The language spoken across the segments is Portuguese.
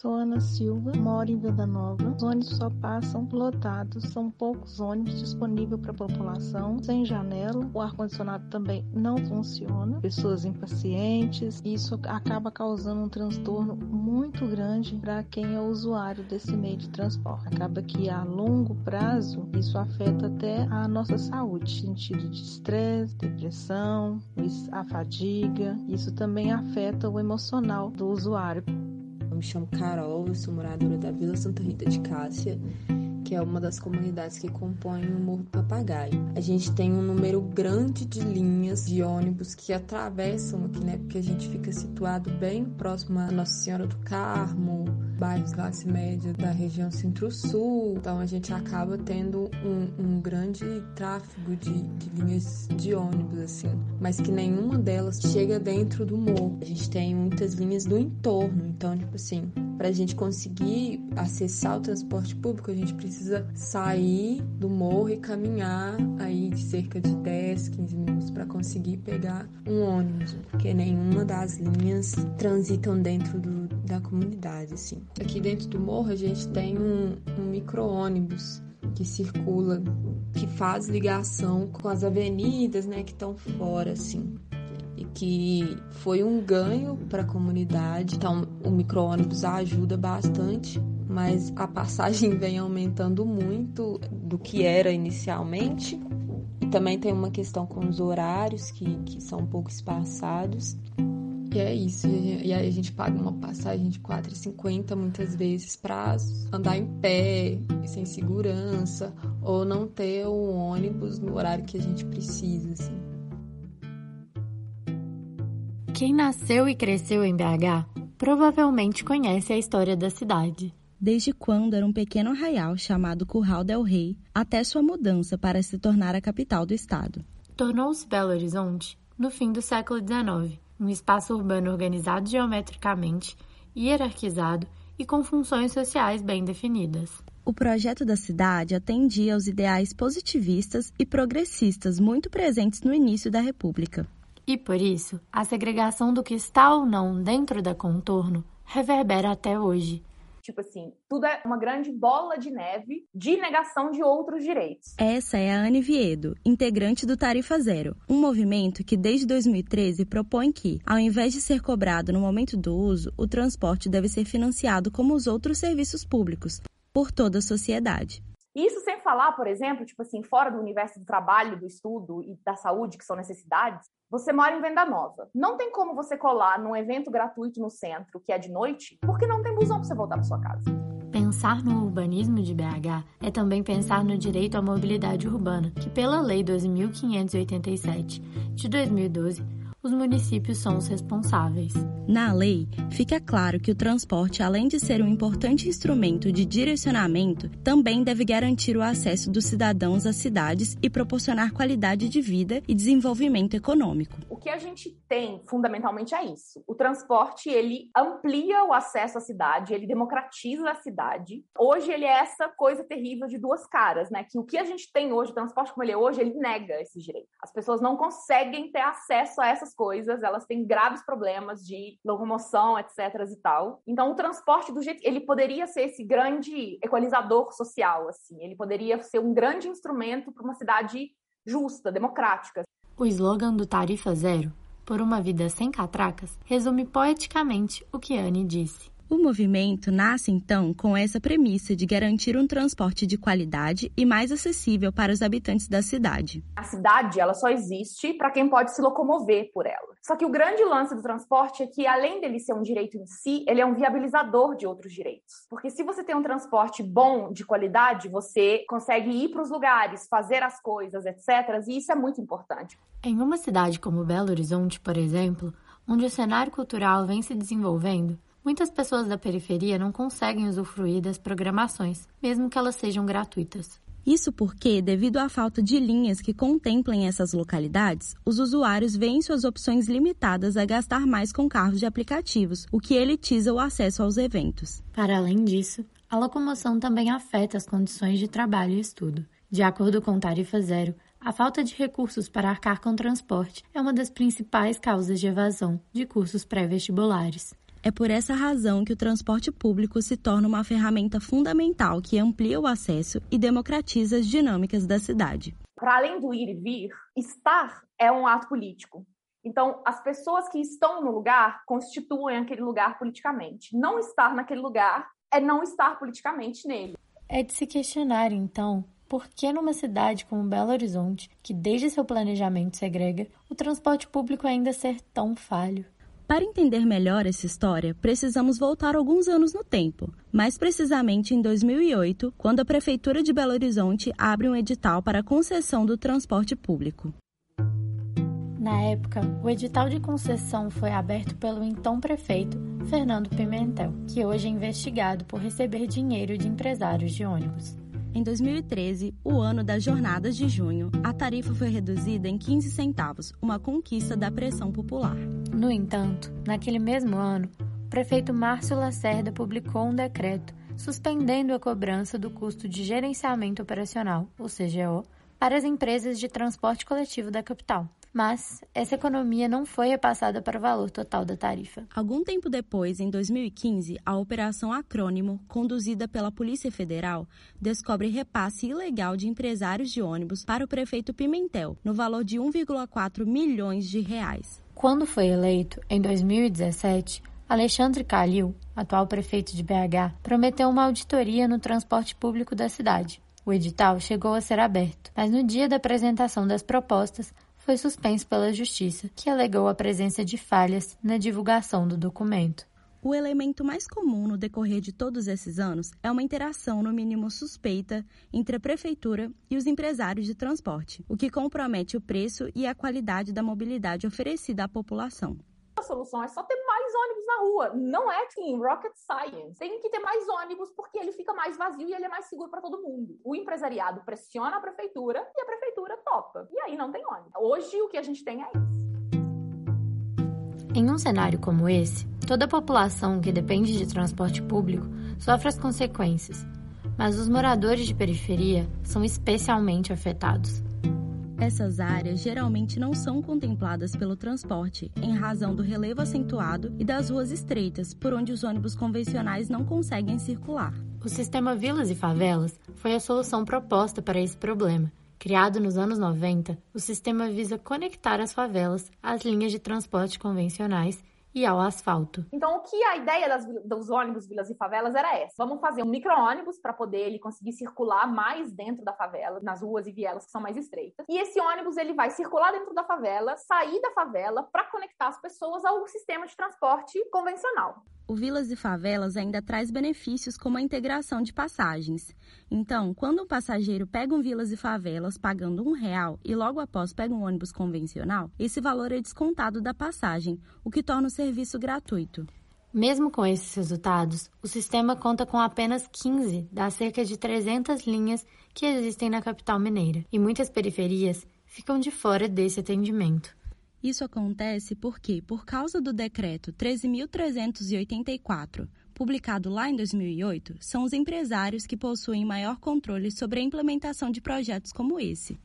Sou Ana Silva, moro em Venda Nova. Os ônibus só passam lotados, são poucos ônibus disponíveis para a população, sem janela. O ar-condicionado também não funciona. Pessoas impacientes. Isso acaba causando um transtorno muito grande para quem é usuário desse meio de transporte. Acaba que a longo prazo isso afeta até a nossa saúde, sentido de estresse, depressão, a fadiga. Isso também afeta o emocional do usuário me chamo Carol, eu sou moradora da Vila Santa Rita de Cássia, que é uma das comunidades que compõem o Morro do Papagaio. A gente tem um número grande de linhas de ônibus que atravessam aqui, né? Porque a gente fica situado bem próximo a Nossa Senhora do Carmo, bairros classe média da região centro-sul. Então a gente acaba tendo um, um grande tráfego de, de, linhas de ônibus, assim, mas que nenhuma delas chega dentro do morro. A gente tem muitas linhas do entorno, então, tipo assim, para a gente conseguir acessar o transporte público, a gente precisa sair do morro e caminhar aí de cerca de 10, 15 minutos para conseguir pegar um ônibus, porque nenhuma das linhas transitam dentro do, da comunidade, assim. Aqui dentro do morro a gente tem um, um micro-ônibus que circula, que faz ligação com as avenidas, né, que estão fora, assim. E que foi um ganho para a comunidade. Então, o micro-ônibus ajuda bastante, mas a passagem vem aumentando muito do que era inicialmente. E também tem uma questão com os horários, que, que são um pouco espaçados. E é isso. E aí a gente paga uma passagem de 4,50 muitas vezes para andar em pé, sem segurança, ou não ter o ônibus no horário que a gente precisa, assim. Quem nasceu e cresceu em BH provavelmente conhece a história da cidade. Desde quando era um pequeno arraial chamado Curral del Rei, até sua mudança para se tornar a capital do estado. Tornou-se Belo Horizonte no fim do século XIX um espaço urbano organizado geometricamente, hierarquizado e com funções sociais bem definidas. O projeto da cidade atendia aos ideais positivistas e progressistas muito presentes no início da República. E por isso, a segregação do que está ou não dentro da contorno reverbera até hoje, Tipo assim, tudo é uma grande bola de neve de negação de outros direitos. Essa é a Anne Viedo, integrante do Tarifa Zero, um movimento que desde 2013 propõe que, ao invés de ser cobrado no momento do uso, o transporte deve ser financiado como os outros serviços públicos, por toda a sociedade. Isso sem falar, por exemplo, tipo assim, fora do universo do trabalho, do estudo e da saúde, que são necessidades, você mora em Venda Nova. Não tem como você colar num evento gratuito no centro, que é de noite, porque não tem busão para você voltar para sua casa. Pensar no urbanismo de BH é também pensar no direito à mobilidade urbana, que pela Lei 12.587 de 2012 os municípios são os responsáveis. Na lei, fica claro que o transporte, além de ser um importante instrumento de direcionamento, também deve garantir o acesso dos cidadãos às cidades e proporcionar qualidade de vida e desenvolvimento econômico. O que a gente tem fundamentalmente é isso. O transporte, ele amplia o acesso à cidade, ele democratiza a cidade. Hoje ele é essa coisa terrível de duas caras, né? Que o que a gente tem hoje, o transporte como ele é hoje, ele nega esses direitos. As pessoas não conseguem ter acesso a essas coisas, elas têm graves problemas de locomoção, etc. e tal. Então, o transporte do jeito ele poderia ser esse grande equalizador social, assim. Ele poderia ser um grande instrumento para uma cidade justa, democrática. O slogan do Tarifa Zero, por uma vida sem catracas, resume poeticamente o que Anne disse. O movimento nasce então com essa premissa de garantir um transporte de qualidade e mais acessível para os habitantes da cidade. A cidade, ela só existe para quem pode se locomover por ela. Só que o grande lance do transporte é que além dele ser um direito em si, ele é um viabilizador de outros direitos. Porque se você tem um transporte bom, de qualidade, você consegue ir para os lugares, fazer as coisas, etc. E isso é muito importante. Em uma cidade como Belo Horizonte, por exemplo, onde o cenário cultural vem se desenvolvendo, Muitas pessoas da periferia não conseguem usufruir das programações, mesmo que elas sejam gratuitas. Isso porque, devido à falta de linhas que contemplem essas localidades, os usuários veem suas opções limitadas a gastar mais com carros de aplicativos, o que elitiza o acesso aos eventos. Para além disso, a locomoção também afeta as condições de trabalho e estudo. De acordo com Tarifa Zero, a falta de recursos para arcar com transporte é uma das principais causas de evasão de cursos pré-vestibulares. É por essa razão que o transporte público se torna uma ferramenta fundamental que amplia o acesso e democratiza as dinâmicas da cidade. Para além do ir e vir, estar é um ato político. Então, as pessoas que estão no lugar constituem aquele lugar politicamente. Não estar naquele lugar é não estar politicamente nele. É de se questionar, então, por que numa cidade como Belo Horizonte, que desde seu planejamento segrega, o transporte público ainda ser tão falho? Para entender melhor essa história, precisamos voltar alguns anos no tempo, mais precisamente em 2008, quando a Prefeitura de Belo Horizonte abre um edital para a concessão do transporte público. Na época, o edital de concessão foi aberto pelo então prefeito Fernando Pimentel, que hoje é investigado por receber dinheiro de empresários de ônibus. Em 2013, o ano das jornadas de junho, a tarifa foi reduzida em 15 centavos, uma conquista da pressão popular. No entanto, naquele mesmo ano, o prefeito Márcio Lacerda publicou um decreto suspendendo a cobrança do custo de gerenciamento operacional, o CGO, para as empresas de transporte coletivo da capital mas essa economia não foi repassada para o valor total da tarifa. Algum tempo depois, em 2015, a Operação Acrônimo, conduzida pela Polícia Federal, descobre repasse ilegal de empresários de ônibus para o prefeito Pimentel, no valor de 1,4 milhões de reais. Quando foi eleito, em 2017, Alexandre Calil, atual prefeito de BH, prometeu uma auditoria no transporte público da cidade. O edital chegou a ser aberto, mas no dia da apresentação das propostas, foi suspenso pela Justiça, que alegou a presença de falhas na divulgação do documento. O elemento mais comum no decorrer de todos esses anos é uma interação, no mínimo suspeita, entre a prefeitura e os empresários de transporte, o que compromete o preço e a qualidade da mobilidade oferecida à população a solução é só ter rua. Não é assim, rocket science. Tem que ter mais ônibus porque ele fica mais vazio e ele é mais seguro para todo mundo. O empresariado pressiona a prefeitura e a prefeitura topa. E aí não tem ônibus. Hoje o que a gente tem é isso. Em um cenário como esse, toda a população que depende de transporte público sofre as consequências, mas os moradores de periferia são especialmente afetados. Essas áreas geralmente não são contempladas pelo transporte, em razão do relevo acentuado e das ruas estreitas, por onde os ônibus convencionais não conseguem circular. O sistema Vilas e Favelas foi a solução proposta para esse problema. Criado nos anos 90, o sistema visa conectar as favelas às linhas de transporte convencionais e ao asfalto. Então, o que a ideia das, dos ônibus Vilas e Favelas era essa? Vamos fazer um micro-ônibus para poder ele conseguir circular mais dentro da favela, nas ruas e vielas que são mais estreitas. E esse ônibus ele vai circular dentro da favela, sair da favela para conectar as pessoas ao sistema de transporte convencional o Vilas e Favelas ainda traz benefícios como a integração de passagens. Então, quando um passageiro pega um Vilas e Favelas pagando um real e logo após pega um ônibus convencional, esse valor é descontado da passagem, o que torna o serviço gratuito. Mesmo com esses resultados, o sistema conta com apenas 15 das cerca de 300 linhas que existem na capital mineira, e muitas periferias ficam de fora desse atendimento. Isso acontece porque, por causa do decreto 13.384, publicado lá em 2008, são os empresários que possuem maior controle sobre a implementação de projetos como esse.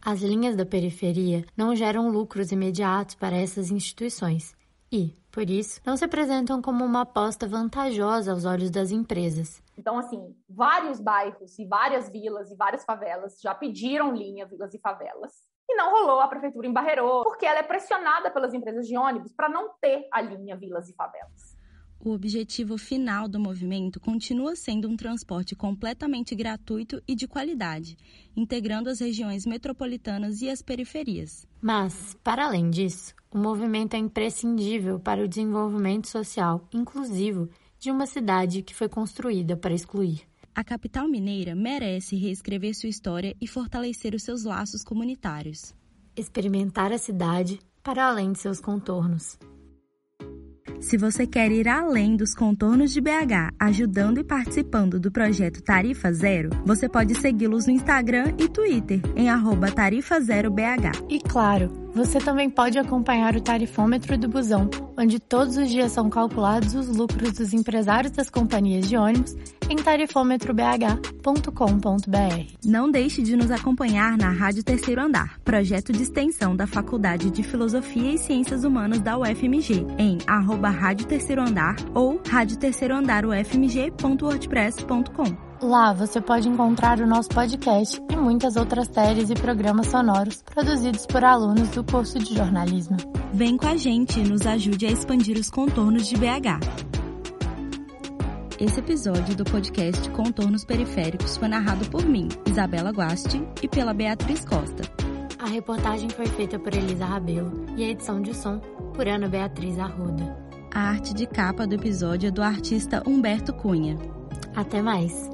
As linhas da periferia não geram lucros imediatos para essas instituições e, por isso, não se apresentam como uma aposta vantajosa aos olhos das empresas. Então, assim, vários bairros e várias vilas e várias favelas já pediram linha Vilas e Favelas e não rolou, a prefeitura embarreirou, porque ela é pressionada pelas empresas de ônibus para não ter a linha Vilas e Favelas. O objetivo final do movimento continua sendo um transporte completamente gratuito e de qualidade, integrando as regiões metropolitanas e as periferias. Mas, para além disso, o movimento é imprescindível para o desenvolvimento social inclusivo de uma cidade que foi construída para excluir. A capital mineira merece reescrever sua história e fortalecer os seus laços comunitários. Experimentar a cidade para além de seus contornos. Se você quer ir além dos contornos de BH, ajudando e participando do projeto Tarifa Zero, você pode segui-los no Instagram e Twitter, em arroba Tarifa Zero BH. E claro, Você também pode acompanhar o tarifômetro do busão, onde todos os dias são calculados os lucros dos empresários das companhias de ônibus em tarifômetrobh.com.br. Não deixe de nos acompanhar na Rádio Terceiro Andar, projeto de extensão da Faculdade de Filosofia e Ciências Humanas da UFMG, em arroba Rádio Terceiro Andar ou Rádio Terceiro Andar ufmg.wordpress.com. Lá você pode encontrar o nosso podcast e muitas outras séries e programas sonoros produzidos por alunos do curso de jornalismo. Vem com a gente e nos ajude a expandir os contornos de BH. Esse episódio do podcast Contornos Periféricos foi narrado por mim, Isabela Guasti, e pela Beatriz Costa. A reportagem foi feita por Elisa Rabelo e a edição de som por Ana Beatriz Arruda. A arte de capa do episódio é do artista Humberto Cunha. Até mais!